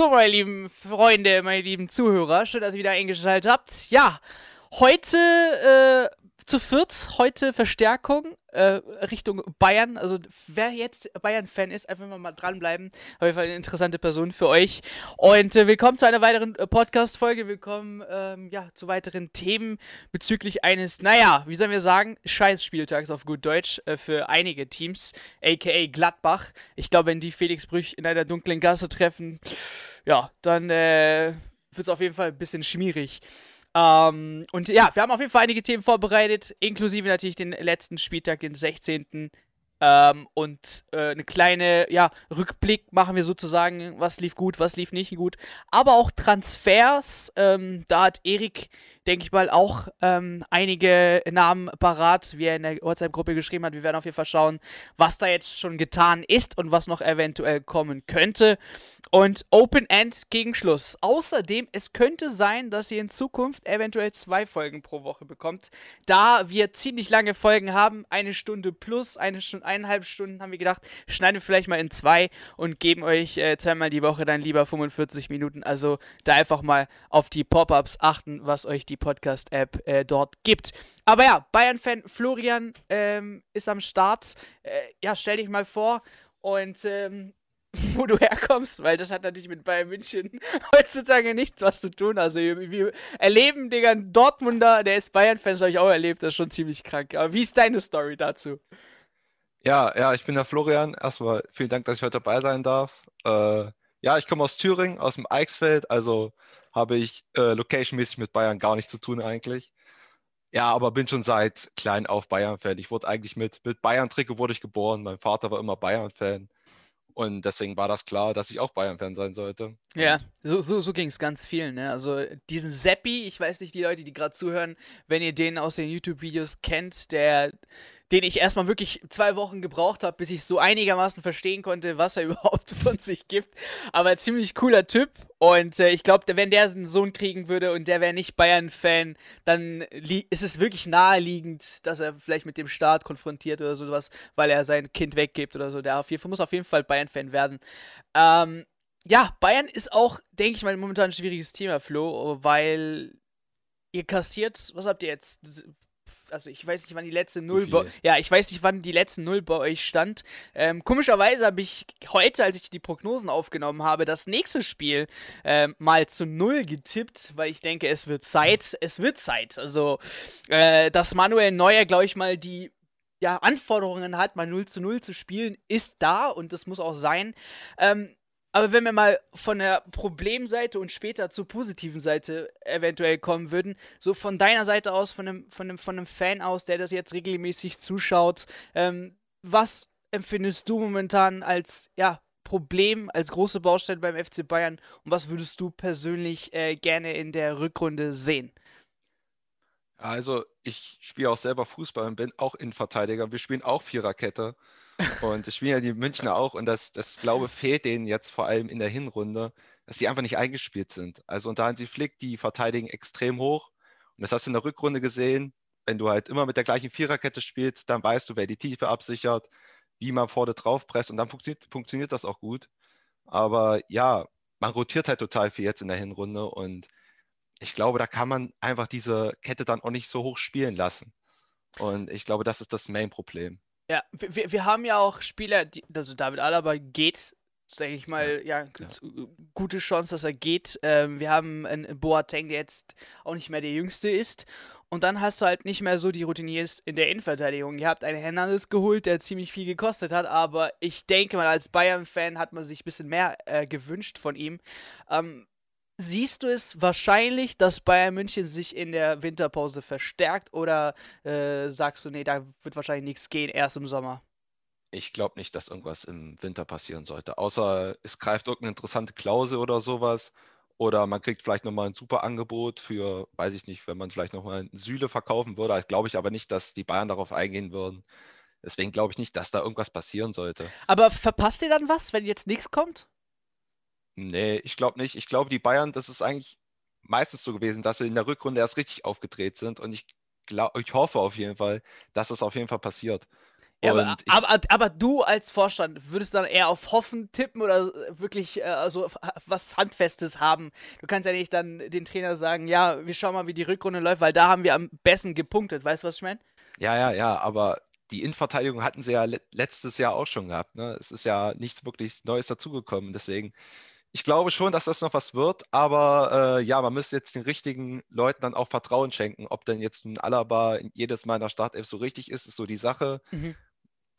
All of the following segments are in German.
So, meine lieben Freunde, meine lieben Zuhörer, schön, dass ihr wieder eingeschaltet habt. Ja, heute äh, zu viert, heute Verstärkung äh, Richtung Bayern. Also wer jetzt Bayern-Fan ist, einfach mal dranbleiben. Auf jeden Fall eine interessante Person für euch. Und äh, willkommen zu einer weiteren äh, Podcast-Folge. Willkommen ähm, ja, zu weiteren Themen bezüglich eines, naja, wie sollen wir sagen, Scheiß-Spieltags auf gut Deutsch äh, für einige Teams, aka Gladbach. Ich glaube, wenn die Felix Brüch in einer dunklen Gasse treffen, ja, dann äh, wird es auf jeden Fall ein bisschen schmierig. Ähm, und ja, wir haben auf jeden Fall einige Themen vorbereitet, inklusive natürlich den letzten Spieltag, den 16. Ähm, und äh, eine kleine, ja, Rückblick machen wir sozusagen, was lief gut, was lief nicht gut. Aber auch Transfers, ähm, da hat Erik denke ich mal, auch ähm, einige Namen parat, wie er in der WhatsApp-Gruppe geschrieben hat. Wir werden auf jeden Fall schauen, was da jetzt schon getan ist und was noch eventuell kommen könnte. Und Open End gegen Schluss. Außerdem, es könnte sein, dass ihr in Zukunft eventuell zwei Folgen pro Woche bekommt. Da wir ziemlich lange Folgen haben, eine Stunde plus, eine Stunde, eineinhalb Stunden, haben wir gedacht, schneiden wir vielleicht mal in zwei und geben euch äh, zweimal die Woche dann lieber 45 Minuten. Also da einfach mal auf die Pop-ups achten, was euch die Podcast-App äh, dort gibt. Aber ja, Bayern-Fan Florian ähm, ist am Start. Äh, ja, stell dich mal vor und ähm, wo du herkommst, weil das hat natürlich mit Bayern München heutzutage nichts was zu tun. Also wir, erleben Digga, einen Dortmunder, der ist Bayern-Fan, das habe ich auch erlebt, das ist schon ziemlich krank. Aber wie ist deine Story dazu? Ja, ja, ich bin der Florian. Erstmal vielen Dank, dass ich heute dabei sein darf. Äh, ja, ich komme aus Thüringen, aus dem Eichsfeld, also habe ich äh, locationmäßig mit Bayern gar nichts zu tun eigentlich. Ja, aber bin schon seit klein auf Bayern-Fan. Ich wurde eigentlich mit, mit Bayern-Trikot wurde ich geboren. Mein Vater war immer Bayern-Fan. Und deswegen war das klar, dass ich auch Bayern-Fan sein sollte. Ja, so, so, so ging es ganz vielen. Ne? Also diesen Seppi, ich weiß nicht, die Leute, die gerade zuhören, wenn ihr den aus den YouTube-Videos kennt, der den ich erstmal wirklich zwei Wochen gebraucht habe, bis ich so einigermaßen verstehen konnte, was er überhaupt von sich gibt. Aber ziemlich cooler Typ. Und äh, ich glaube, wenn der einen Sohn kriegen würde und der wäre nicht Bayern-Fan, dann ist es wirklich naheliegend, dass er vielleicht mit dem Staat konfrontiert oder sowas, weil er sein Kind weggibt oder so. Der auf jeden Fall, muss auf jeden Fall Bayern-Fan werden. Ähm, ja, Bayern ist auch, denke ich mal, momentan ein schwieriges Thema, Flo, weil ihr kassiert, was habt ihr jetzt? Also ich weiß nicht, wann die letzte Null bei, ja, ich weiß nicht, wann die letzte Null bei euch stand. Ähm, komischerweise habe ich heute, als ich die Prognosen aufgenommen habe, das nächste Spiel ähm, mal zu Null getippt, weil ich denke, es wird Zeit. Es wird Zeit. Also, äh, dass Manuel Neuer, glaube ich mal, die ja, Anforderungen hat, mal 0 zu 0 zu spielen, ist da und das muss auch sein. Ähm, aber wenn wir mal von der Problemseite und später zur positiven Seite eventuell kommen würden, so von deiner Seite aus, von einem, von einem, von einem Fan aus, der das jetzt regelmäßig zuschaut, ähm, was empfindest du momentan als ja, Problem, als große Baustelle beim FC Bayern und was würdest du persönlich äh, gerne in der Rückrunde sehen? Also, ich spiele auch selber Fußball und bin auch Innenverteidiger. Wir spielen auch Viererkette. Und das spielen ja die Münchner auch und das, das glaube fehlt denen jetzt vor allem in der Hinrunde, dass sie einfach nicht eingespielt sind. Also unter Hansi Flick, die verteidigen extrem hoch. Und das hast du in der Rückrunde gesehen. Wenn du halt immer mit der gleichen Viererkette spielst, dann weißt du, wer die Tiefe absichert, wie man vorne drauf presst und dann funktioniert, funktioniert das auch gut. Aber ja, man rotiert halt total viel jetzt in der Hinrunde und ich glaube, da kann man einfach diese Kette dann auch nicht so hoch spielen lassen. Und ich glaube, das ist das Main-Problem. Ja, wir, wir haben ja auch Spieler, die, also David Alaba geht, sage ich mal, ja, ja, ja, gute Chance, dass er geht. Ähm, wir haben einen Boateng, der jetzt auch nicht mehr der Jüngste ist. Und dann hast du halt nicht mehr so die Routiniers in der Innenverteidigung. Ihr habt einen Hernandez geholt, der ziemlich viel gekostet hat, aber ich denke mal, als Bayern-Fan hat man sich ein bisschen mehr äh, gewünscht von ihm. Ähm, Siehst du es wahrscheinlich, dass Bayern München sich in der Winterpause verstärkt oder äh, sagst du, nee, da wird wahrscheinlich nichts gehen, erst im Sommer? Ich glaube nicht, dass irgendwas im Winter passieren sollte. Außer es greift irgendeine interessante Klausel oder sowas. Oder man kriegt vielleicht nochmal ein super Angebot für, weiß ich nicht, wenn man vielleicht nochmal ein Süle verkaufen würde. Glaube ich aber nicht, dass die Bayern darauf eingehen würden. Deswegen glaube ich nicht, dass da irgendwas passieren sollte. Aber verpasst ihr dann was, wenn jetzt nichts kommt? Nee, ich glaube nicht. Ich glaube, die Bayern, das ist eigentlich meistens so gewesen, dass sie in der Rückrunde erst richtig aufgedreht sind. Und ich, glaub, ich hoffe auf jeden Fall, dass das auf jeden Fall passiert. Ja, aber, aber, aber, du als Vorstand würdest dann eher auf Hoffen tippen oder wirklich äh, also was Handfestes haben? Du kannst ja nicht dann den Trainer sagen, ja, wir schauen mal, wie die Rückrunde läuft, weil da haben wir am besten gepunktet. Weißt du, was ich meine? Ja, ja, ja, aber die Innenverteidigung hatten sie ja letztes Jahr auch schon gehabt. Ne? Es ist ja nichts wirklich Neues dazugekommen. Deswegen, ich glaube schon, dass das noch was wird, aber äh, ja, man müsste jetzt den richtigen Leuten dann auch Vertrauen schenken. Ob denn jetzt ein Alaba jedes Mal in der Startelf so richtig ist, ist so die Sache. Mhm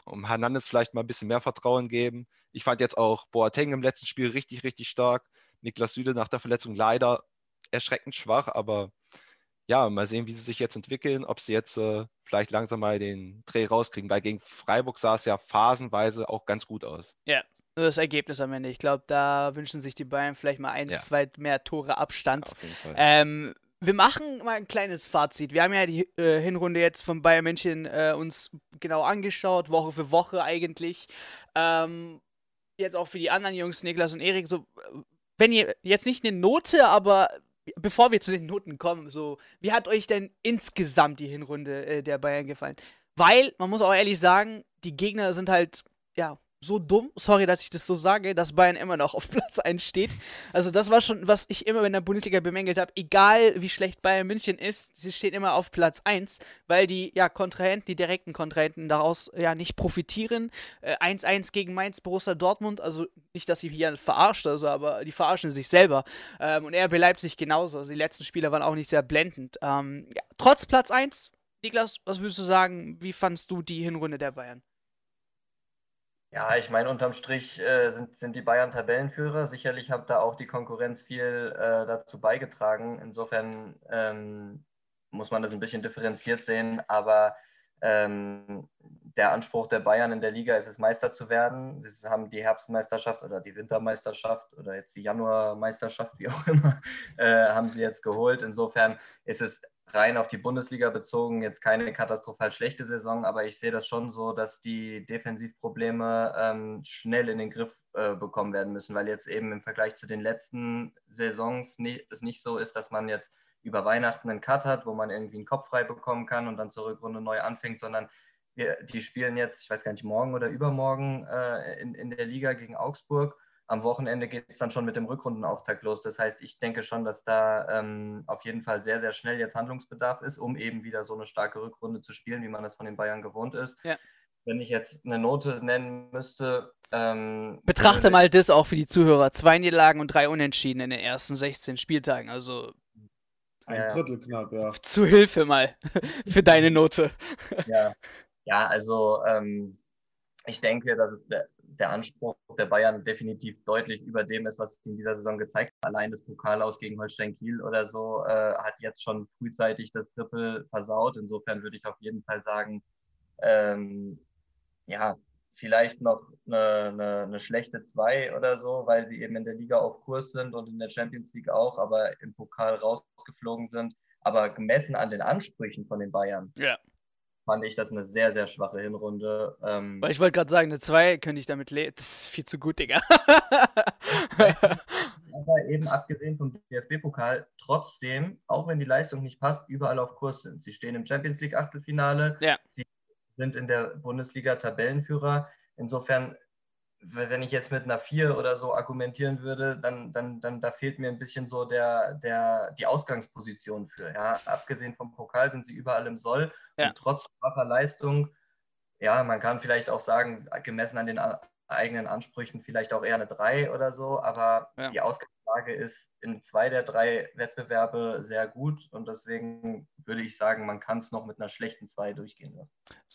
um Hernandez vielleicht mal ein bisschen mehr Vertrauen geben. Ich fand jetzt auch Boateng im letzten Spiel richtig, richtig stark. Niklas Süde nach der Verletzung leider erschreckend schwach, aber ja, mal sehen, wie sie sich jetzt entwickeln, ob sie jetzt äh, vielleicht langsam mal den Dreh rauskriegen, weil gegen Freiburg sah es ja phasenweise auch ganz gut aus. Ja, nur das Ergebnis am Ende. Ich glaube, da wünschen sich die Bayern vielleicht mal ein, ja. zwei mehr Tore Abstand. Ähm, wir machen mal ein kleines Fazit. Wir haben ja die äh, Hinrunde jetzt von Bayern München äh, uns genau angeschaut, Woche für Woche eigentlich. Ähm, jetzt auch für die anderen Jungs, Niklas und Erik, so, wenn ihr jetzt nicht eine Note, aber bevor wir zu den Noten kommen, so, wie hat euch denn insgesamt die Hinrunde äh, der Bayern gefallen? Weil, man muss auch ehrlich sagen, die Gegner sind halt, ja, so dumm, sorry, dass ich das so sage, dass Bayern immer noch auf Platz 1 steht. Also das war schon, was ich immer in der Bundesliga bemängelt habe. Egal wie schlecht Bayern München ist, sie steht immer auf Platz 1, weil die ja Kontrahenten, die direkten Kontrahenten daraus ja nicht profitieren. 1-1 äh, gegen Mainz, Borussia Dortmund, also nicht, dass sie hier verarscht, also, aber die verarschen sich selber. Ähm, und RB Leipzig genauso. Also die letzten Spieler waren auch nicht sehr blendend. Ähm, ja, trotz Platz 1, Niklas, was würdest du sagen, wie fandst du die Hinrunde der Bayern? Ja, ich meine, unterm Strich äh, sind, sind die Bayern Tabellenführer. Sicherlich hat da auch die Konkurrenz viel äh, dazu beigetragen. Insofern ähm, muss man das ein bisschen differenziert sehen. Aber ähm, der Anspruch der Bayern in der Liga ist es, Meister zu werden. Sie haben die Herbstmeisterschaft oder die Wintermeisterschaft oder jetzt die Januarmeisterschaft, wie auch immer, äh, haben sie jetzt geholt. Insofern ist es rein auf die Bundesliga bezogen jetzt keine katastrophal schlechte Saison, aber ich sehe das schon so, dass die Defensivprobleme ähm, schnell in den Griff äh, bekommen werden müssen, weil jetzt eben im Vergleich zu den letzten Saisons nie, es nicht so ist, dass man jetzt über Weihnachten einen Cut hat, wo man irgendwie einen Kopf frei bekommen kann und dann zur Rückrunde neu anfängt, sondern wir, die spielen jetzt, ich weiß gar nicht, morgen oder übermorgen äh, in, in der Liga gegen Augsburg am Wochenende geht es dann schon mit dem Rückrundenauftakt los. Das heißt, ich denke schon, dass da ähm, auf jeden Fall sehr, sehr schnell jetzt Handlungsbedarf ist, um eben wieder so eine starke Rückrunde zu spielen, wie man das von den Bayern gewohnt ist. Ja. Wenn ich jetzt eine Note nennen müsste. Ähm, Betrachte mal das auch für die Zuhörer. Zwei Niederlagen und drei Unentschieden in den ersten 16 Spieltagen. Also. Ein Drittel knapp, ja. Zu Hilfe mal für deine Note. Ja, ja also ähm, ich denke, dass es der Anspruch der Bayern definitiv deutlich über dem ist, was sie in dieser Saison gezeigt haben. Allein das Pokal aus gegen Holstein Kiel oder so äh, hat jetzt schon frühzeitig das Triple versaut. Insofern würde ich auf jeden Fall sagen, ähm, ja, vielleicht noch eine, eine, eine schlechte 2 oder so, weil sie eben in der Liga auf Kurs sind und in der Champions League auch, aber im Pokal rausgeflogen sind. Aber gemessen an den Ansprüchen von den Bayern, ja fand ich das eine sehr, sehr schwache Hinrunde. Ähm, ich wollte gerade sagen, eine 2 könnte ich damit leben. Das ist viel zu gut, Digga. Aber eben abgesehen vom DFB-Pokal, trotzdem, auch wenn die Leistung nicht passt, überall auf Kurs sind. Sie stehen im Champions League Achtelfinale. Ja. Sie sind in der Bundesliga Tabellenführer. Insofern wenn ich jetzt mit einer 4 oder so argumentieren würde, dann, dann, dann da fehlt mir ein bisschen so der, der, die Ausgangsposition für. Ja. Abgesehen vom Pokal sind sie überall im Soll ja. und trotz schwacher Leistung, ja, man kann vielleicht auch sagen, gemessen an den eigenen Ansprüchen vielleicht auch eher eine 3 oder so, aber ja. die Ausgangslage ist in zwei der drei Wettbewerbe sehr gut und deswegen würde ich sagen, man kann es noch mit einer schlechten 2 durchgehen lassen.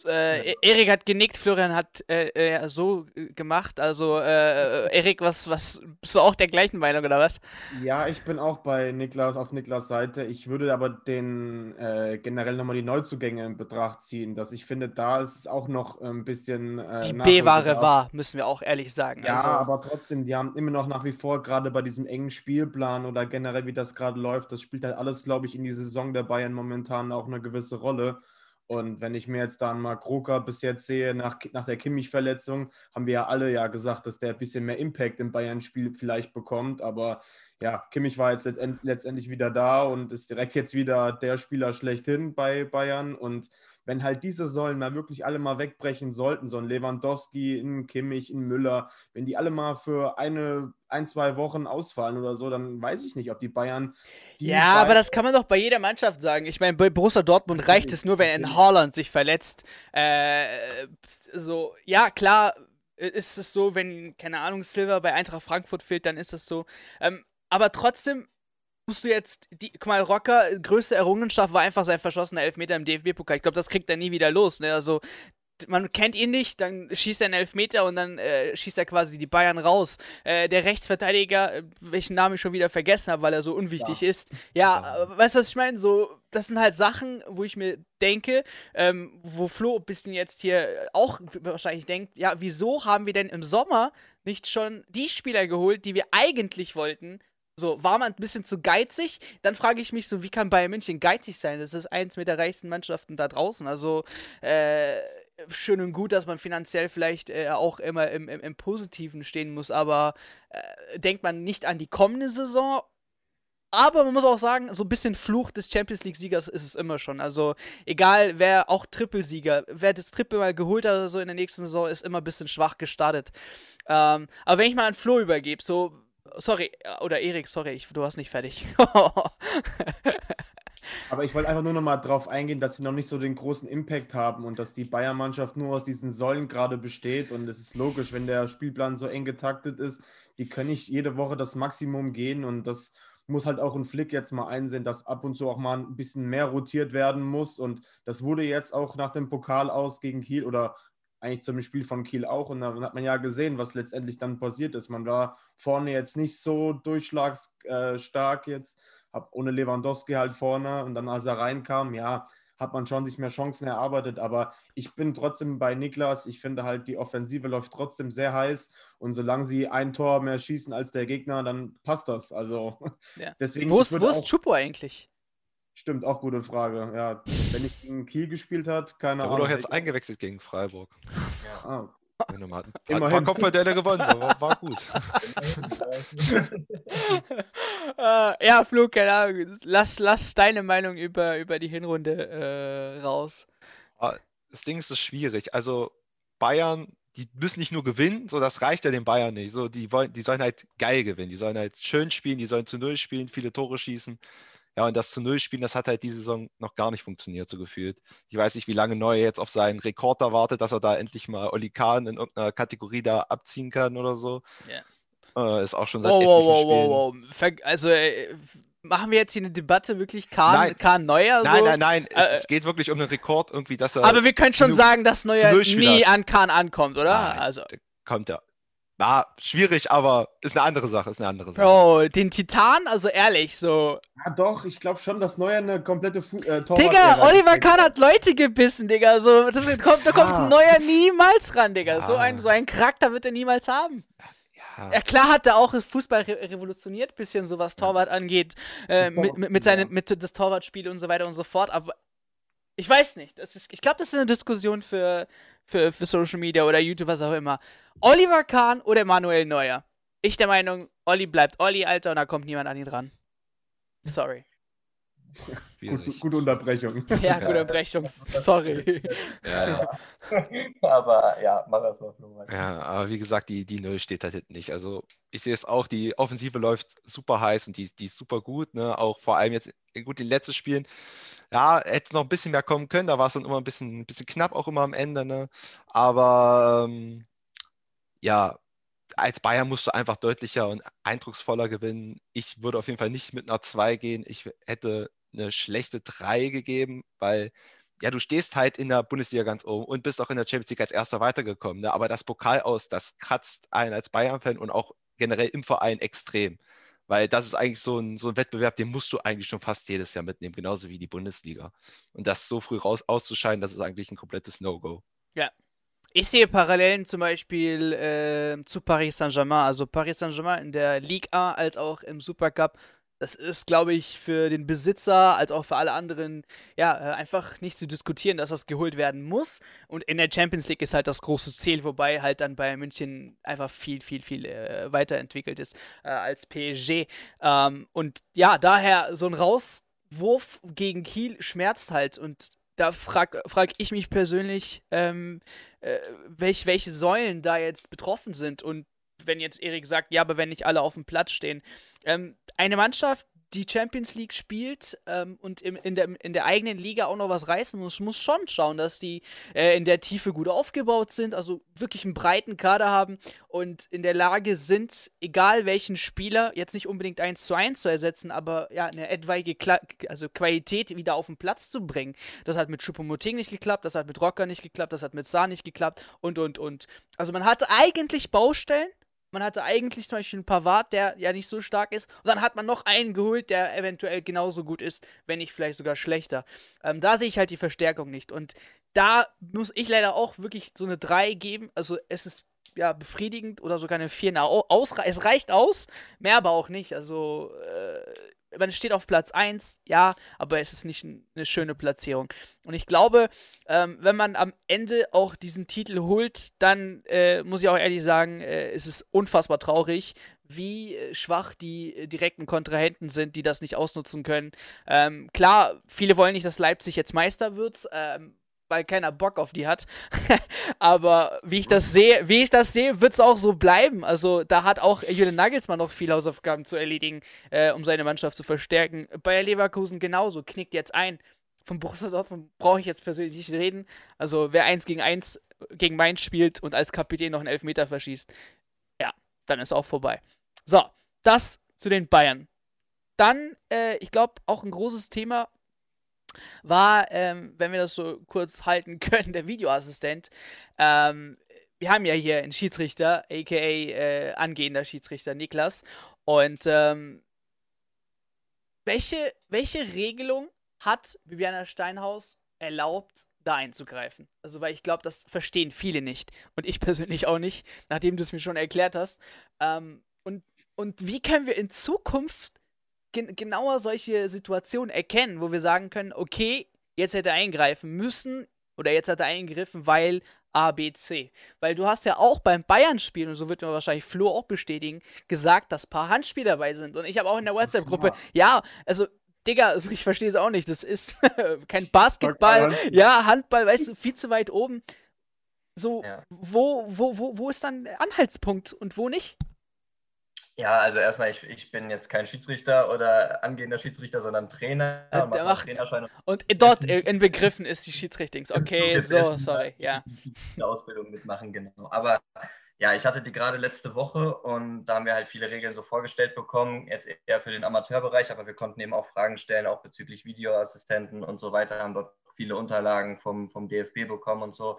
Äh, e- Erik hat genickt, Florian hat äh, äh, so gemacht. Also, äh, Erik, was, was bist du auch der gleichen Meinung oder was? Ja, ich bin auch bei Niklas auf Niklas Seite. Ich würde aber den äh, generell nochmal die Neuzugänge in Betracht ziehen, dass ich finde, da ist es auch noch ein bisschen. Äh, die B-Ware war, müssen wir auch ehrlich sagen. Ja, also, aber trotzdem, die haben immer noch nach wie vor, gerade bei diesem engen Spielplan oder generell, wie das gerade läuft, das spielt halt alles, glaube ich, in die Saison der Bayern momentan auch eine gewisse Rolle. Und wenn ich mir jetzt dann mal Kroker bis jetzt sehe, nach, nach der Kimmich-Verletzung, haben wir ja alle ja gesagt, dass der ein bisschen mehr Impact im Bayern-Spiel vielleicht bekommt. Aber ja, Kimmich war jetzt letztendlich wieder da und ist direkt jetzt wieder der Spieler schlechthin bei Bayern. Und wenn halt diese Säulen mal wirklich alle mal wegbrechen sollten, so ein Lewandowski, ein Kimmich, ein Müller, wenn die alle mal für eine, ein, zwei Wochen ausfallen oder so, dann weiß ich nicht, ob die Bayern. Die ja, aber das kann man doch bei jeder Mannschaft sagen. Ich meine, bei Borussia Dortmund reicht es nur, wenn ein Haaland sich verletzt. Äh, so, ja, klar ist es so, wenn, keine Ahnung, Silver bei Eintracht Frankfurt fehlt, dann ist das so. Ähm, aber trotzdem musst du jetzt, die, guck mal, Rocker, größte Errungenschaft war einfach sein verschossener Elfmeter im DFB-Pokal. Ich glaube, das kriegt er nie wieder los. Ne? Also, man kennt ihn nicht, dann schießt er einen Elfmeter und dann äh, schießt er quasi die Bayern raus. Äh, der Rechtsverteidiger, äh, welchen Namen ich schon wieder vergessen habe, weil er so unwichtig ja. ist. Ja, ja. Äh, weißt du, was ich meine? So, das sind halt Sachen, wo ich mir denke, ähm, wo Flo ein bisschen jetzt hier auch wahrscheinlich denkt, ja, wieso haben wir denn im Sommer nicht schon die Spieler geholt, die wir eigentlich wollten, so, war man ein bisschen zu geizig? Dann frage ich mich so, wie kann Bayern München geizig sein? Das ist eins mit der reichsten Mannschaften da draußen. Also, äh, schön und gut, dass man finanziell vielleicht äh, auch immer im, im, im, Positiven stehen muss, aber äh, denkt man nicht an die kommende Saison? Aber man muss auch sagen, so ein bisschen Fluch des Champions League-Siegers ist es immer schon. Also, egal wer, auch Trippelsieger, wer das Triple mal geholt hat oder so in der nächsten Saison, ist immer ein bisschen schwach gestartet. Ähm, aber wenn ich mal an Flo übergebe, so, Sorry, oder Erik, sorry, ich, du warst nicht fertig. Aber ich wollte einfach nur noch mal darauf eingehen, dass sie noch nicht so den großen Impact haben und dass die Bayern-Mannschaft nur aus diesen Säulen gerade besteht. Und es ist logisch, wenn der Spielplan so eng getaktet ist, die können nicht jede Woche das Maximum gehen. Und das muss halt auch ein Flick jetzt mal einsehen, dass ab und zu auch mal ein bisschen mehr rotiert werden muss. Und das wurde jetzt auch nach dem Pokal aus gegen Kiel oder eigentlich zum Spiel von Kiel auch. Und dann hat man ja gesehen, was letztendlich dann passiert ist. Man war vorne jetzt nicht so durchschlagsstark jetzt, hab ohne Lewandowski halt vorne. Und dann, als er reinkam, ja, hat man schon sich mehr Chancen erarbeitet. Aber ich bin trotzdem bei Niklas. Ich finde halt, die Offensive läuft trotzdem sehr heiß. Und solange sie ein Tor mehr schießen als der Gegner, dann passt das. Also ja. deswegen. Wo ist, wo ist Chupo eigentlich? Stimmt, auch gute Frage. Ja, wenn ich gegen Kiel gespielt hat, keine Ahnung. Der wurde doch jetzt eingewechselt gegen Freiburg. Ja. Ah. Wenn ein paar Kopfballduelle gewonnen, war, war gut. uh, ja, Flo, keine Ahnung. Lass, lass deine Meinung über, über die Hinrunde äh, raus. Ah, das Ding ist, ist schwierig. Also Bayern, die müssen nicht nur gewinnen, so das reicht ja den Bayern nicht. So, die, wollen, die sollen halt geil gewinnen, die sollen halt schön spielen, die sollen zu Null spielen, viele Tore schießen. Ja, und das zu Null spielen, das hat halt diese Saison noch gar nicht funktioniert, so gefühlt. Ich weiß nicht, wie lange Neuer jetzt auf seinen Rekord da wartet, dass er da endlich mal Oli Kahn in irgendeiner Kategorie da abziehen kann oder so. Ja. Äh, ist auch schon seit wow, wow, wow, wow, wow. Also, äh, machen wir jetzt hier eine Debatte wirklich Kahn, nein. Kahn Neuer? Nein, nein, nein, es, äh, es, geht wirklich um den Rekord irgendwie, dass er. Aber wir können schon sagen, dass Neuer nie an Kahn ankommt, oder? Nein, also. Kommt er. Ja, schwierig, aber ist eine andere Sache, ist eine andere Sache. Bro, den Titan, also ehrlich, so. Ja, doch, ich glaube schon, dass Neuer eine komplette Fu äh, Digga, Oliver Kahn hat Leute gebissen, Digga, so. Das kommt, da kommt ah. Neuer niemals ran, Digga. Ja. So, ein, so einen Charakter wird er niemals haben. Ja. ja, klar hat er auch Fußball re revolutioniert, bisschen so was Torwart angeht, äh, mit, mit, mit, seinem, mit das Torwartspiel und so weiter und so fort, aber ich weiß nicht. Das ist, ich glaube, das ist eine Diskussion für, für, für Social Media oder YouTube, was auch immer. Oliver Kahn oder Manuel Neuer? Ich der Meinung, Olli bleibt Olli, Alter, und da kommt niemand an ihn ran. Sorry. Gut, gute Unterbrechung. Ja, gute Unterbrechung. Sorry. Ja. aber ja, mach das mal, Flo. Ja, aber wie gesagt, die, die Null steht da hinten nicht. Also ich sehe es auch, die Offensive läuft super heiß und die, die ist super gut. Ne? Auch vor allem jetzt, gut, in den letzten Spielen ja, hätte noch ein bisschen mehr kommen können, da war es dann immer ein bisschen, ein bisschen knapp auch immer am Ende, ne? Aber ähm, ja, als Bayern musst du einfach deutlicher und eindrucksvoller gewinnen. Ich würde auf jeden Fall nicht mit einer 2 gehen. Ich hätte eine schlechte 3 gegeben, weil ja, du stehst halt in der Bundesliga ganz oben und bist auch in der Champions League als erster weitergekommen. Ne? Aber das Pokal aus, das kratzt einen als Bayern-Fan und auch generell im Verein extrem. Weil das ist eigentlich so ein, so ein Wettbewerb, den musst du eigentlich schon fast jedes Jahr mitnehmen, genauso wie die Bundesliga. Und das so früh raus auszuscheiden, das ist eigentlich ein komplettes No-Go. Ja. Ich sehe Parallelen zum Beispiel äh, zu Paris Saint-Germain. Also Paris Saint-Germain in der Ligue A als auch im Supercup das ist, glaube ich, für den Besitzer als auch für alle anderen, ja, äh, einfach nicht zu diskutieren, dass das geholt werden muss. Und in der Champions League ist halt das große Ziel, wobei halt dann bei München einfach viel, viel, viel äh, weiterentwickelt ist äh, als PSG. Ähm, und ja, daher so ein Rauswurf gegen Kiel schmerzt halt. Und da frage frag ich mich persönlich, ähm, äh, welch, welche Säulen da jetzt betroffen sind. Und wenn jetzt Erik sagt, ja, aber wenn nicht alle auf dem Platz stehen. Ähm, eine Mannschaft, die Champions League spielt ähm, und im, in, der, in der eigenen Liga auch noch was reißen muss, muss schon schauen, dass die äh, in der Tiefe gut aufgebaut sind, also wirklich einen breiten Kader haben und in der Lage sind, egal welchen Spieler, jetzt nicht unbedingt eins zu eins zu ersetzen, aber ja, eine etwaige Kla also Qualität wieder auf den Platz zu bringen. Das hat mit Choupo-Moting nicht geklappt, das hat mit Rocker nicht geklappt, das hat mit Saar nicht geklappt und, und, und. Also man hatte eigentlich Baustellen, man hatte eigentlich zum Beispiel einen Pavard, der ja nicht so stark ist. Und dann hat man noch einen geholt, der eventuell genauso gut ist, wenn nicht vielleicht sogar schlechter. Ähm, da sehe ich halt die Verstärkung nicht. Und da muss ich leider auch wirklich so eine 3 geben. Also es ist ja befriedigend oder sogar eine 4. Aus, es reicht aus, mehr aber auch nicht. Also äh, man steht auf Platz 1, ja, aber es ist nicht eine schöne Platzierung. Und ich glaube, ähm, wenn man am Ende auch diesen Titel holt, dann äh, muss ich auch ehrlich sagen, äh, es ist unfassbar traurig, wie äh, schwach die äh, direkten Kontrahenten sind, die das nicht ausnutzen können. Ähm, klar, viele wollen nicht, dass Leipzig jetzt Meister wird. Ähm, weil keiner Bock auf die hat. Aber wie ich das sehe, wie ich das sehe, wird es auch so bleiben. Also da hat auch Julian Nagelsmann noch viele Hausaufgaben zu erledigen, äh, um seine Mannschaft zu verstärken. Bayer Leverkusen genauso, knickt jetzt ein. Von Borussia Dortmund brauche ich jetzt persönlich nicht reden. Also wer eins gegen eins gegen Mainz spielt und als Kapitän noch einen Elfmeter verschießt, ja, dann ist auch vorbei. So, das zu den Bayern. Dann, äh, ich glaube, auch ein großes Thema war, ähm, wenn wir das so kurz halten können, der Videoassistent. Ähm, wir haben ja hier einen Schiedsrichter, aka äh, angehender Schiedsrichter Niklas. Und ähm, welche, welche Regelung hat Bibiana Steinhaus erlaubt, da einzugreifen? Also, weil ich glaube, das verstehen viele nicht. Und ich persönlich auch nicht, nachdem du es mir schon erklärt hast. Ähm, und, und wie können wir in Zukunft gen genauer solche Situationen erkennen, wo wir sagen können, okay, jetzt hätte er eingreifen müssen oder jetzt hat er eingegriffen, weil A, B, C. Weil du hast ja auch beim Bayern-Spiel, und so wird mir wahrscheinlich Flo auch bestätigen, gesagt, dass ein paar Handspiele dabei sind. Und ich habe auch in der WhatsApp-Gruppe, ja, also Digga, also ich verstehe es auch nicht. Das ist kein Basketball. Ja, Handball, weißt du, viel zu weit oben. So, ja. wo, wo, wo, wo ist dann der Anhaltspunkt und wo nicht? Ja, also erstmal, ich, ich bin jetzt kein Schiedsrichter oder angehender Schiedsrichter, sondern Trainer. Und, und, macht, und dort in Begriffen ist die Schiedsrichtings. Okay, so, sorry, ja. Die Ausbildung mitmachen, genau. Aber ja, ich hatte die gerade letzte Woche und da haben wir halt viele Regeln so vorgestellt bekommen, jetzt eher für den Amateurbereich, aber wir konnten eben auch Fragen stellen, auch bezüglich Videoassistenten und so weiter, haben dort viele Unterlagen vom, vom DFB bekommen und so.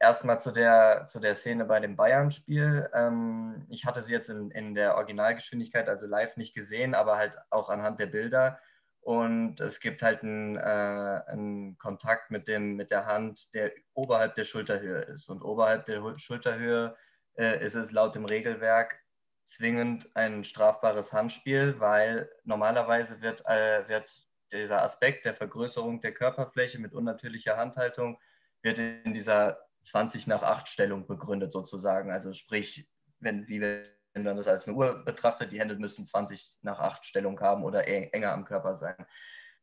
Erstmal zu der, zu der Szene bei dem Bayern-Spiel. Ähm, ich hatte sie jetzt in, in der Originalgeschwindigkeit, also live nicht gesehen, aber halt auch anhand der Bilder. Und es gibt halt einen, äh, einen Kontakt mit, dem, mit der Hand, der oberhalb der Schulterhöhe ist. Und oberhalb der Schulterhöhe äh, ist es laut dem Regelwerk zwingend ein strafbares Handspiel, weil normalerweise wird, äh, wird dieser Aspekt der Vergrößerung der Körperfläche mit unnatürlicher Handhaltung wird in dieser 20 nach 8 Stellung begründet sozusagen. Also sprich, wenn, wie wenn man das als eine Uhr betrachtet, die Hände müssen 20 nach 8 Stellung haben oder enger am Körper sein.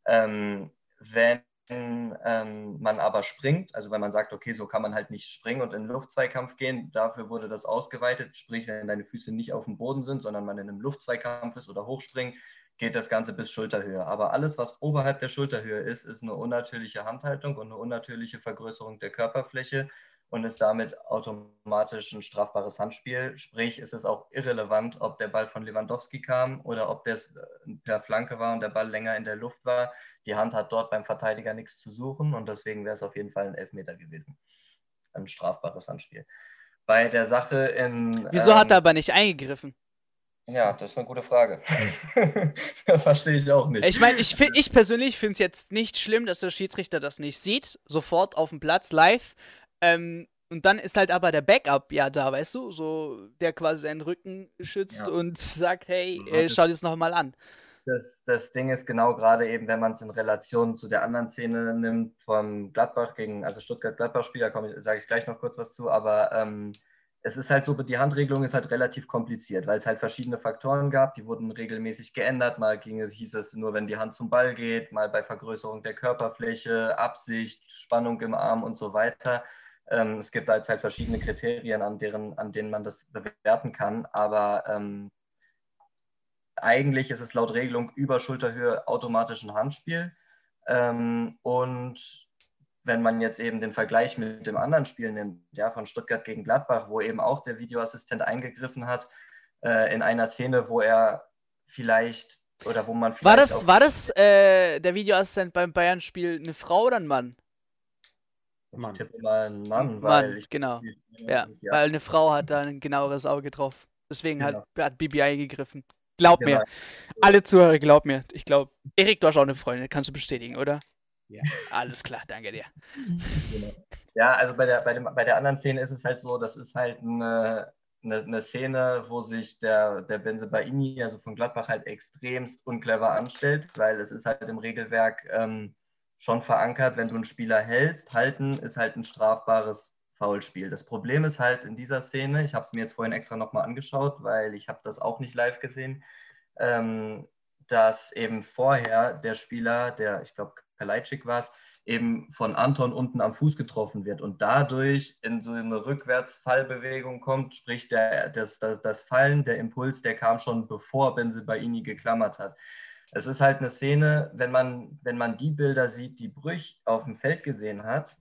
Ähm, wenn ähm, man aber springt, also wenn man sagt, okay, so kann man halt nicht springen und in den Luftzweikampf gehen, dafür wurde das ausgeweitet, sprich, wenn deine Füße nicht auf dem Boden sind, sondern man in einem Luftzweikampf ist oder hochspringen, geht das Ganze bis Schulterhöhe. Aber alles, was oberhalb der Schulterhöhe ist, ist eine unnatürliche Handhaltung und eine unnatürliche Vergrößerung der Körperfläche und ist damit automatisch ein strafbares Handspiel. Sprich, ist es auch irrelevant, ob der Ball von Lewandowski kam oder ob das äh, per Flanke war und der Ball länger in der Luft war. Die Hand hat dort beim Verteidiger nichts zu suchen und deswegen wäre es auf jeden Fall ein Elfmeter gewesen. Ein strafbares Handspiel. Bei der Sache in. Wieso ähm, hat er aber nicht eingegriffen? Ja, das ist eine gute Frage. das verstehe ich auch nicht. Ich meine, ich, ich persönlich finde es jetzt nicht schlimm, dass der Schiedsrichter das nicht sieht, sofort auf dem Platz live. Ähm, und dann ist halt aber der Backup ja da, weißt du, so der quasi seinen Rücken schützt ja. und sagt, hey, äh, schau dir das nochmal an. Das, das Ding ist genau gerade eben, wenn man es in Relation zu der anderen Szene nimmt, vom Gladbach gegen, also Stuttgart-Gladbach-Spiel, da sage ich gleich noch kurz was zu, aber ähm, es ist halt so, die Handregelung ist halt relativ kompliziert, weil es halt verschiedene Faktoren gab, die wurden regelmäßig geändert. Mal ging es, hieß es nur, wenn die Hand zum Ball geht, mal bei Vergrößerung der Körperfläche, Absicht, Spannung im Arm und so weiter. Ähm, es gibt halt, halt verschiedene Kriterien, an, deren, an denen man das bewerten kann, aber ähm, eigentlich ist es laut Regelung über Schulterhöhe automatisch ein Handspiel. Ähm, und wenn man jetzt eben den Vergleich mit dem anderen Spiel nimmt, ja, von Stuttgart gegen Gladbach, wo eben auch der Videoassistent eingegriffen hat, äh, in einer Szene, wo er vielleicht oder wo man vielleicht. War das, war das äh, der Videoassistent beim Bayern-Spiel eine Frau oder ein Mann? Mann. Ich tippe mal einen Mann, Mann, genau. Ja, ja, weil eine Frau hat da ein genaueres Auge drauf. Deswegen genau. hat, hat BBI gegriffen. Glaub genau. mir. Alle Zuhörer, glaub mir. Ich glaube, Erik, du hast auch eine Freundin, kannst du bestätigen, oder? Ja. Alles klar, danke dir. Genau. Ja, also bei der, bei, dem, bei der anderen Szene ist es halt so, das ist halt eine, eine, eine Szene, wo sich der, der Benze Baini, also von Gladbach, halt extremst unclever anstellt, weil es ist halt im Regelwerk ähm, schon verankert, wenn du einen Spieler hältst, halten ist halt ein strafbares Foulspiel. Das Problem ist halt in dieser Szene, ich habe es mir jetzt vorhin extra nochmal angeschaut, weil ich habe das auch nicht live gesehen, ähm, dass eben vorher der Spieler, der, ich glaube, Kalajdzic war es, eben von Anton unten am Fuß getroffen wird und dadurch in so eine Rückwärtsfallbewegung kommt, sprich der, das, das, das Fallen, der Impuls, der kam schon bevor Benzebaini geklammert hat. Es ist halt eine Szene, wenn man, wenn man die Bilder sieht, die Brüch auf dem Feld gesehen hat,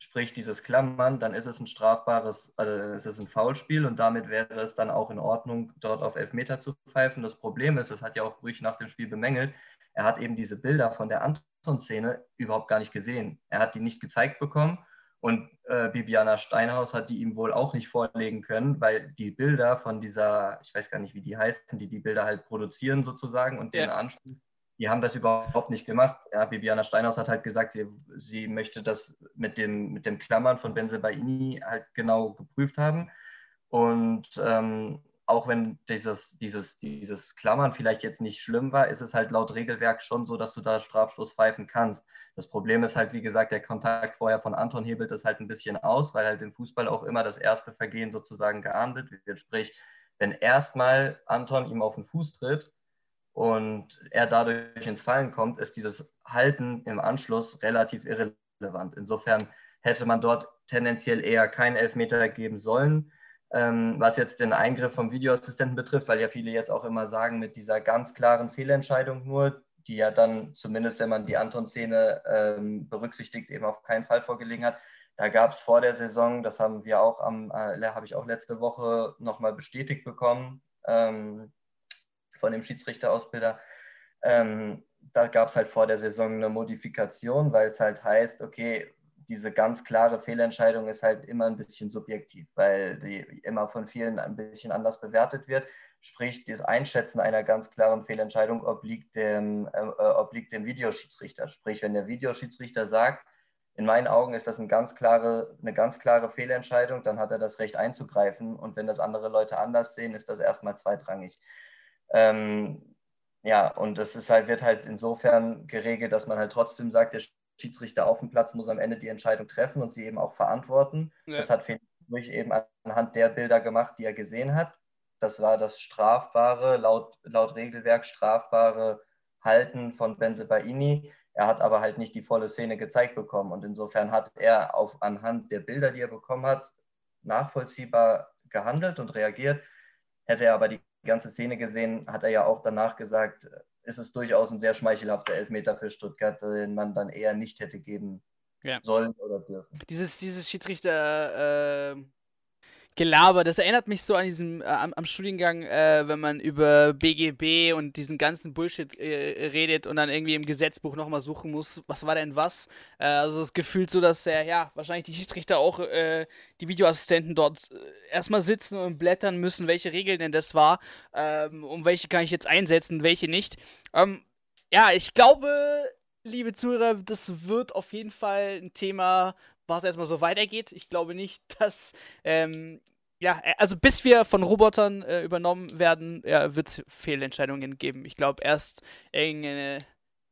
sprich dieses Klammern, dann ist es ein strafbares, also es ist ein Foulspiel und damit wäre es dann auch in Ordnung, dort auf Elfmeter zu pfeifen. Das Problem ist, das hat ja auch Brüch nach dem Spiel bemängelt, er hat eben diese Bilder von der Anton-Szene überhaupt gar nicht gesehen. Er hat die nicht gezeigt bekommen und äh, Bibiana Steinhaus hat die ihm wohl auch nicht vorlegen können, weil die Bilder von dieser, ich weiß gar nicht, wie die heißen, die die Bilder halt produzieren sozusagen und ja. den anspielen, die haben das überhaupt nicht gemacht. Ja, Bibiana Steinhaus hat halt gesagt, sie, sie möchte das mit dem, mit dem Klammern von Benzebaini halt genau geprüft haben. Und ähm, auch wenn dieses, dieses, dieses Klammern vielleicht jetzt nicht schlimm war, ist es halt laut Regelwerk schon so, dass du da Strafstoß pfeifen kannst. Das Problem ist halt, wie gesagt, der Kontakt vorher von Anton hebelt das halt ein bisschen aus, weil halt im Fußball auch immer das erste Vergehen sozusagen geahndet wird. Sprich, wenn erstmal Anton ihm auf den Fuß tritt und er dadurch ins Fallen kommt, ist dieses Halten im Anschluss relativ irrelevant. Insofern hätte man dort tendenziell eher keinen Elfmeter geben sollen ähm, was jetzt den Eingriff vom Videoassistenten betrifft, weil ja viele jetzt auch immer sagen, mit dieser ganz klaren Fehlentscheidung nur, die ja dann zumindest, wenn man die Anton-Szene ähm, berücksichtigt, eben auf keinen Fall vorgelegen hat. Da gab es vor der Saison, das haben wir auch am, äh, habe ich auch letzte Woche nochmal bestätigt bekommen ähm, von dem Schiedsrichterausbilder. Ähm, da gab es halt vor der Saison eine Modifikation, weil es halt heißt, okay, diese ganz klare Fehlentscheidung ist halt immer ein bisschen subjektiv, weil die immer von vielen ein bisschen anders bewertet wird. Sprich, das Einschätzen einer ganz klaren Fehlentscheidung obliegt dem, äh, äh, obliegt dem Videoschiedsrichter. Sprich, wenn der Videoschiedsrichter sagt, in meinen Augen ist das eine ganz klare, eine ganz klare Fehlentscheidung, dann hat er das Recht einzugreifen. Und wenn das andere Leute anders sehen, ist das erstmal zweitrangig. Ähm, ja, und das ist halt, wird halt insofern geregelt, dass man halt trotzdem sagt, der Schiedsrichter auf dem Platz muss am Ende die Entscheidung treffen und sie eben auch verantworten. Ja. Das hat Felix durch eben anhand der Bilder gemacht, die er gesehen hat. Das war das strafbare, laut, laut Regelwerk strafbare Halten von Benze Baini. Er hat aber halt nicht die volle Szene gezeigt bekommen. Und insofern hat er auf, anhand der Bilder, die er bekommen hat, nachvollziehbar gehandelt und reagiert. Hätte er aber die ganze Szene gesehen, hat er ja auch danach gesagt, ist es durchaus ein sehr schmeichelhafter Elfmeter für Stuttgart, den man dann eher nicht hätte geben ja. sollen oder dürfen. Dieses, dieses Schiedsrichter, äh, Gelaber, das erinnert mich so an diesem, äh, am, am, Studiengang, äh, wenn man über BGB und diesen ganzen Bullshit äh, redet und dann irgendwie im Gesetzbuch nochmal suchen muss, was war denn was. Äh, also das Gefühl so, dass äh, ja, wahrscheinlich die Schiedsrichter auch, äh, die Videoassistenten dort erstmal sitzen und blättern müssen, welche Regeln denn das war, ähm, um welche kann ich jetzt einsetzen, welche nicht. Ähm, ja, ich glaube, liebe Zuhörer, das wird auf jeden Fall ein Thema, was erstmal so weitergeht. Ich glaube nicht, dass, ähm, ja, äh, also bis wir von Robotern äh, übernommen werden, ja, wird es Fehlentscheidungen geben. Ich glaube, erst irgendeine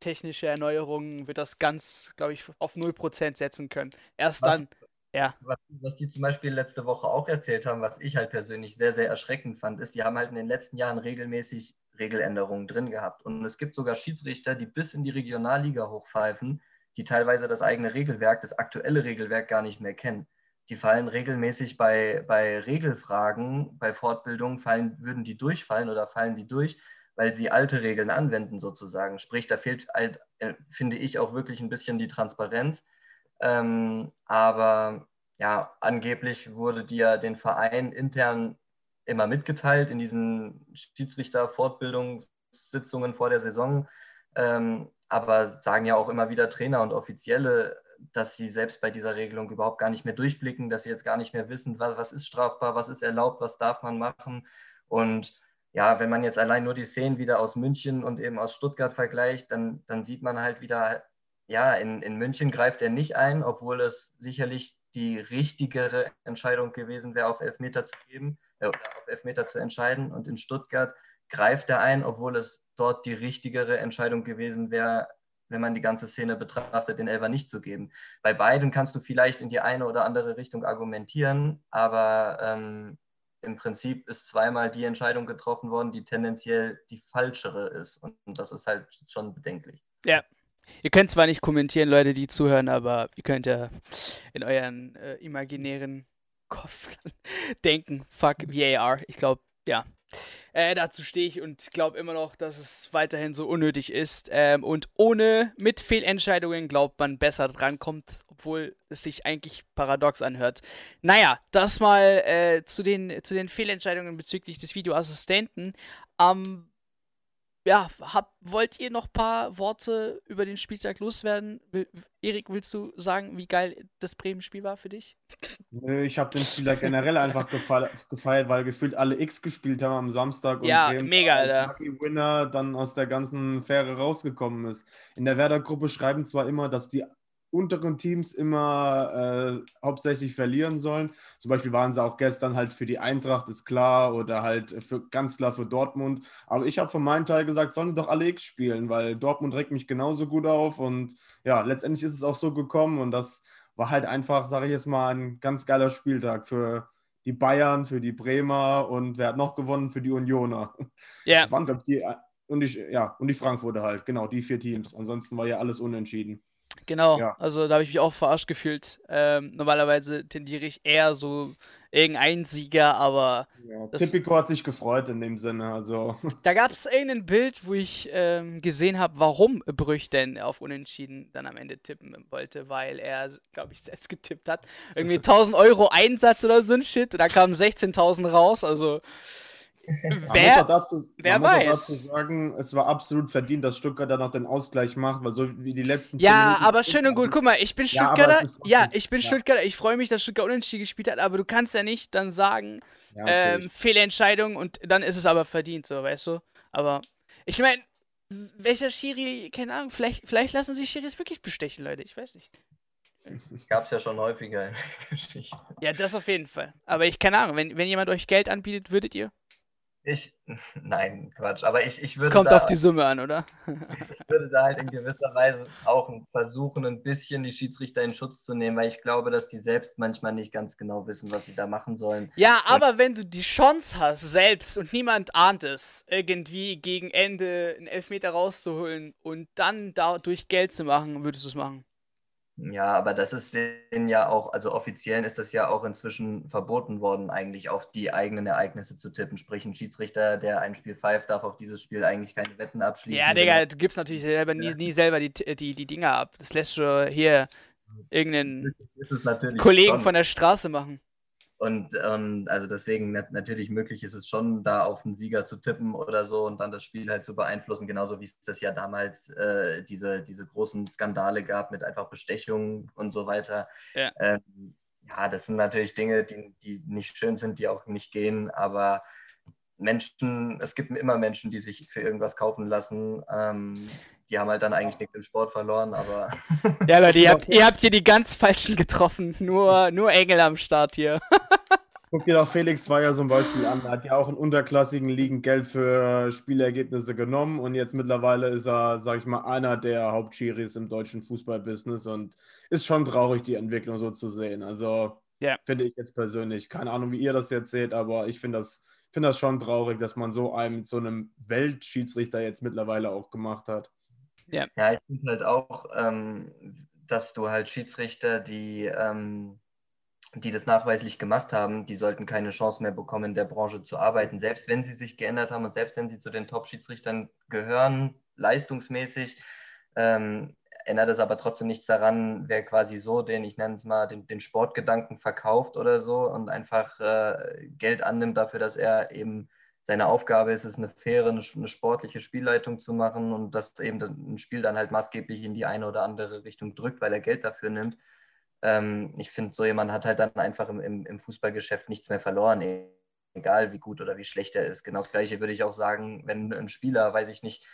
technische Erneuerung wird das ganz, glaube ich, auf 0% setzen können. Erst was, dann. Ja. Was, was, die zum Beispiel letzte Woche auch erzählt haben, was ich halt persönlich sehr, sehr erschreckend fand, ist, die haben halt in den letzten Jahren regelmäßig Regeländerungen drin gehabt. Und es gibt sogar Schiedsrichter, die bis in die Regionalliga hochpfeifen, die teilweise das eigene Regelwerk, das aktuelle Regelwerk gar nicht mehr kennen. Die fallen regelmäßig bei, bei Regelfragen, bei Fortbildungen, fallen, würden die durchfallen oder fallen die durch, weil sie alte Regeln anwenden sozusagen. Sprich, da fehlt, halt, äh, finde ich, auch wirklich ein bisschen die Transparenz ähm, aber ja, angeblich wurde dir den Verein intern immer mitgeteilt in diesen Schiedsrichter-Fortbildungssitzungen vor der Saison. Ähm, aber sagen ja auch immer wieder Trainer und Offizielle, dass sie selbst bei dieser Regelung überhaupt gar nicht mehr durchblicken, dass sie jetzt gar nicht mehr wissen, was, was ist strafbar, was ist erlaubt, was darf man machen. Und ja, wenn man jetzt allein nur die Szenen wieder aus München und eben aus Stuttgart vergleicht, dann, dann sieht man halt wieder, ja, in, in München greift er nicht ein, obwohl es sicherlich die richtigere Entscheidung gewesen wäre, auf Elfmeter zu geben äh, auf Elfmeter zu entscheiden. Und in Stuttgart greift er ein, obwohl es dort die richtigere Entscheidung gewesen wäre, wenn man die ganze Szene betrachtet, den Elfer nicht zu geben. Bei beiden kannst du vielleicht in die eine oder andere Richtung argumentieren, aber ähm, im Prinzip ist zweimal die Entscheidung getroffen worden, die tendenziell die falschere ist. Und, und das ist halt schon bedenklich. Ja, Ihr könnt zwar nicht kommentieren, Leute, die zuhören, aber ihr könnt ja in euren äh, imaginären Kopf denken, fuck VAR. Ich glaube, ja. Äh, dazu stehe ich und glaube immer noch, dass es weiterhin so unnötig ist. Ähm, und ohne, mit Fehlentscheidungen glaubt man besser drankommt, obwohl es sich eigentlich paradox anhört. Naja, das mal äh, zu, den, zu den Fehlentscheidungen bezüglich des Videoassistenten. Am ja, hab, wollt ihr noch ein paar Worte über den Spieltag loswerden? Will, Erik, willst du sagen, wie geil das Bremen-Spiel war für dich? Nö, ich habe den Spieler generell einfach gefeiert, weil gefühlt alle X gespielt haben am Samstag. Und ja, Bremen mega, Alter. Winner dann aus der ganzen Fähre rausgekommen ist. In der Werder-Gruppe schreiben zwar immer, dass die unteren Teams immer äh, hauptsächlich verlieren sollen. Zum Beispiel waren sie auch gestern halt für die Eintracht, ist klar, oder halt für, ganz klar für Dortmund. Aber ich habe von meinem Teil gesagt, sollen doch alle X spielen, weil Dortmund regt mich genauso gut auf. Und ja, letztendlich ist es auch so gekommen. Und das war halt einfach, sage ich jetzt mal, ein ganz geiler Spieltag für die Bayern, für die Bremer und wer hat noch gewonnen? Für die Unioner. Ja. Das waren, glaube ich, die, und die, ja, und die Frankfurter halt, genau, die vier Teams. Ansonsten war ja alles unentschieden. Genau, ja. also da habe ich mich auch verarscht gefühlt. Ähm, normalerweise tendiere ich eher so irgendein Sieger, aber. Ja, Tipico hat sich gefreut in dem Sinne. Also. Da gab es irgendein Bild, wo ich ähm, gesehen habe, warum Brüch denn auf Unentschieden dann am Ende tippen wollte, weil er, glaube ich, selbst getippt hat. Irgendwie 1000 Euro Einsatz oder so ein Shit. Da kamen 16.000 raus, also. Wer, dazu, wer weiß. dazu sagen, es war absolut verdient, dass Stuttgart dann noch den Ausgleich macht, weil so wie die letzten Ja, aber schön und gut. Guck mal, ich bin Stuttgarter. Ja, ja ich bin ja. Stuttgarter. Ich freue mich, dass Stuttgart unentschieden gespielt hat, aber du kannst ja nicht dann sagen, ja, ähm, Fehlentscheidung und dann ist es aber verdient, so, weißt du? Aber ich meine, welcher Schiri, keine Ahnung, vielleicht, vielleicht lassen sich Schiris wirklich bestechen, Leute. Ich weiß nicht. Gab es ja schon häufiger in der Geschichte. Ja, das auf jeden Fall. Aber ich, keine Ahnung, wenn, wenn jemand euch Geld anbietet, würdet ihr? Ich, nein, Quatsch. Aber ich, ich würde. Es kommt da, auf die Summe an, oder? ich würde da halt in gewisser Weise auch versuchen, ein bisschen die Schiedsrichter in Schutz zu nehmen, weil ich glaube, dass die selbst manchmal nicht ganz genau wissen, was sie da machen sollen. Ja, aber und wenn du die Chance hast, selbst und niemand ahnt es, irgendwie gegen Ende einen Elfmeter rauszuholen und dann dadurch Geld zu machen, würdest du es machen? Ja, aber das ist denen ja auch, also offiziell ist das ja auch inzwischen verboten worden, eigentlich auf die eigenen Ereignisse zu tippen. Sprich, ein Schiedsrichter, der ein Spiel pfeift, darf auf dieses Spiel eigentlich keine Wetten abschließen. Ja, Digga, du gibst natürlich selber nie, nie selber die, die, die Dinger ab. Das lässt schon hier irgendeinen Kollegen schon. von der Straße machen. Und, und also deswegen natürlich möglich ist es schon, da auf einen Sieger zu tippen oder so und dann das Spiel halt zu beeinflussen, genauso wie es das ja damals äh, diese, diese großen Skandale gab mit einfach Bestechungen und so weiter. Ja, ähm, ja das sind natürlich Dinge, die, die nicht schön sind, die auch nicht gehen, aber Menschen, es gibt immer Menschen, die sich für irgendwas kaufen lassen. Ähm, die haben halt dann eigentlich nichts im Sport verloren, aber. Ja, Leute, ihr habt, ihr habt hier die ganz falschen getroffen. Nur, nur Engel am Start hier. Guck dir doch Felix Zweier zum Beispiel an. Er hat ja auch in unterklassigen Ligen Geld für Spielergebnisse genommen und jetzt mittlerweile ist er, sag ich mal, einer der Hauptschiris im deutschen Fußballbusiness und ist schon traurig, die Entwicklung so zu sehen. Also Ja. finde ich jetzt persönlich. Keine Ahnung, wie ihr das jetzt seht, aber ich finde das, finde das schon traurig, dass man so einen mit so einem Weltschiedsrichter jetzt mittlerweile auch gemacht hat. Ja, ich finde halt auch, ähm, dass du halt Schiedsrichter, die, ähm, die das nachweislich gemacht haben, die sollten keine Chance mehr bekommen, in der Branche zu arbeiten. Selbst wenn sie sich geändert haben und selbst wenn sie zu den Top-Schiedsrichtern gehören, leistungsmäßig, ähm, ändert es aber trotzdem nichts daran, wer quasi so den, ich nenne es mal, den, den Sportgedanken verkauft oder so und einfach äh, Geld annimmt dafür, dass er eben seine Aufgabe ist es, eine faire, eine, eine sportliche Spielleitung zu machen und dass eben ein Spiel dann halt maßgeblich in die eine oder andere Richtung drückt, weil er Geld dafür nimmt. Ähm, ich finde, so jemand hat halt dann einfach im, im, im Fußballgeschäft nichts mehr verloren, e- egal wie gut oder wie schlecht er ist. Genau das Gleiche würde ich auch sagen, wenn ein Spieler, weiß ich nicht,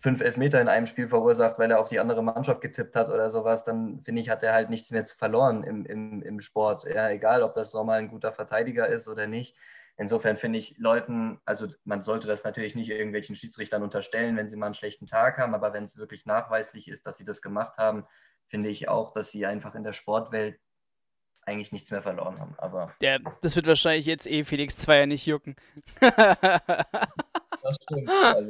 fünf Elfmeter in einem Spiel verursacht, weil er auf die andere Mannschaft getippt hat oder sowas, dann finde ich, hat er halt nichts mehr zu verloren im, im, im Sport. Ja, egal, ob das nochmal ein guter Verteidiger ist oder nicht. Insofern finde ich Leuten, also man sollte das natürlich nicht irgendwelchen Schiedsrichtern unterstellen, wenn sie mal einen schlechten Tag haben, aber wenn es wirklich nachweislich ist, dass sie das gemacht haben, finde ich auch, dass sie einfach in der Sportwelt eigentlich nichts mehr verloren haben. Aber Ja, das wird wahrscheinlich jetzt eh Felix Zweier nicht jucken. das stimmt. Also,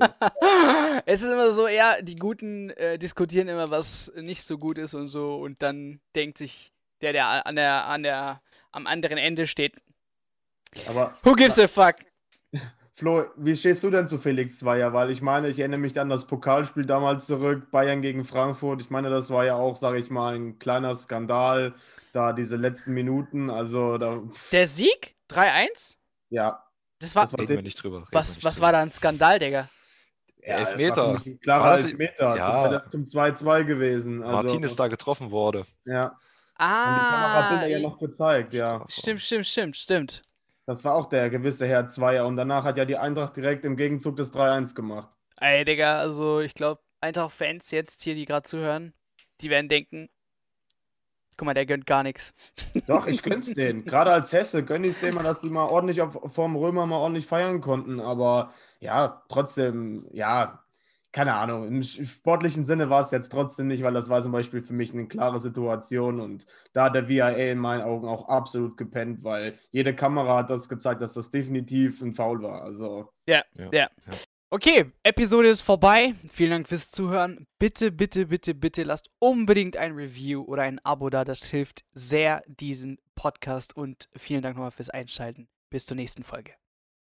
es ist immer so, ja, die Guten äh, diskutieren immer, was nicht so gut ist und so, und dann denkt sich der, der an der, an der, am anderen Ende steht, Aber who gives a fuck? Flo, wie stehst du denn zu Felix Zweier? Weil ich meine, ich erinnere mich an das Pokalspiel damals zurück, Bayern gegen Frankfurt. Ich meine, das war ja auch, sage ich mal, ein kleiner Skandal, da diese letzten Minuten. Also, da, Der Sieg? 3-1? ja. Das war, Das war Reden wir nicht drüber. reden was, nicht was drüber. war da ein Skandal, Digga? Ja, Elfmeter. klarer Elfmeter. ja. Das wäre zum 2-2 gewesen. Also, Martin ist da getroffen wurde. Ja. Und die Kamerabilder Ah, ja noch gezeigt, ja. Stimmt, stimmt, stimmt, stimmt. Das war auch der gewisse Herr Zweier. Und danach hat ja die Eintracht direkt im Gegenzug das 3-1 gemacht. Ey, Digga, also ich glaube, Eintracht-Fans jetzt hier, die gerade zuhören, die werden denken, guck mal, der gönnt gar nichts. Doch, ich gönn's denen. Gerade als Hesse gönn ich denen mal, dass die mal ordentlich auf, vom Römer mal ordentlich feiern konnten. Aber ja, trotzdem, ja, keine Ahnung. Im sportlichen Sinne war es jetzt trotzdem nicht, weil das war zum Beispiel für mich eine klare Situation. Und da hat der VIA in meinen Augen auch absolut gepennt, weil jede Kamera hat das gezeigt, dass das definitiv ein Foul war. Also, Okay, Episode ist vorbei. Vielen Dank fürs Zuhören. Bitte, bitte, bitte, bitte lasst unbedingt ein Review oder ein Abo da. Das hilft sehr diesen Podcast und vielen Dank nochmal fürs Einschalten. Bis zur nächsten Folge.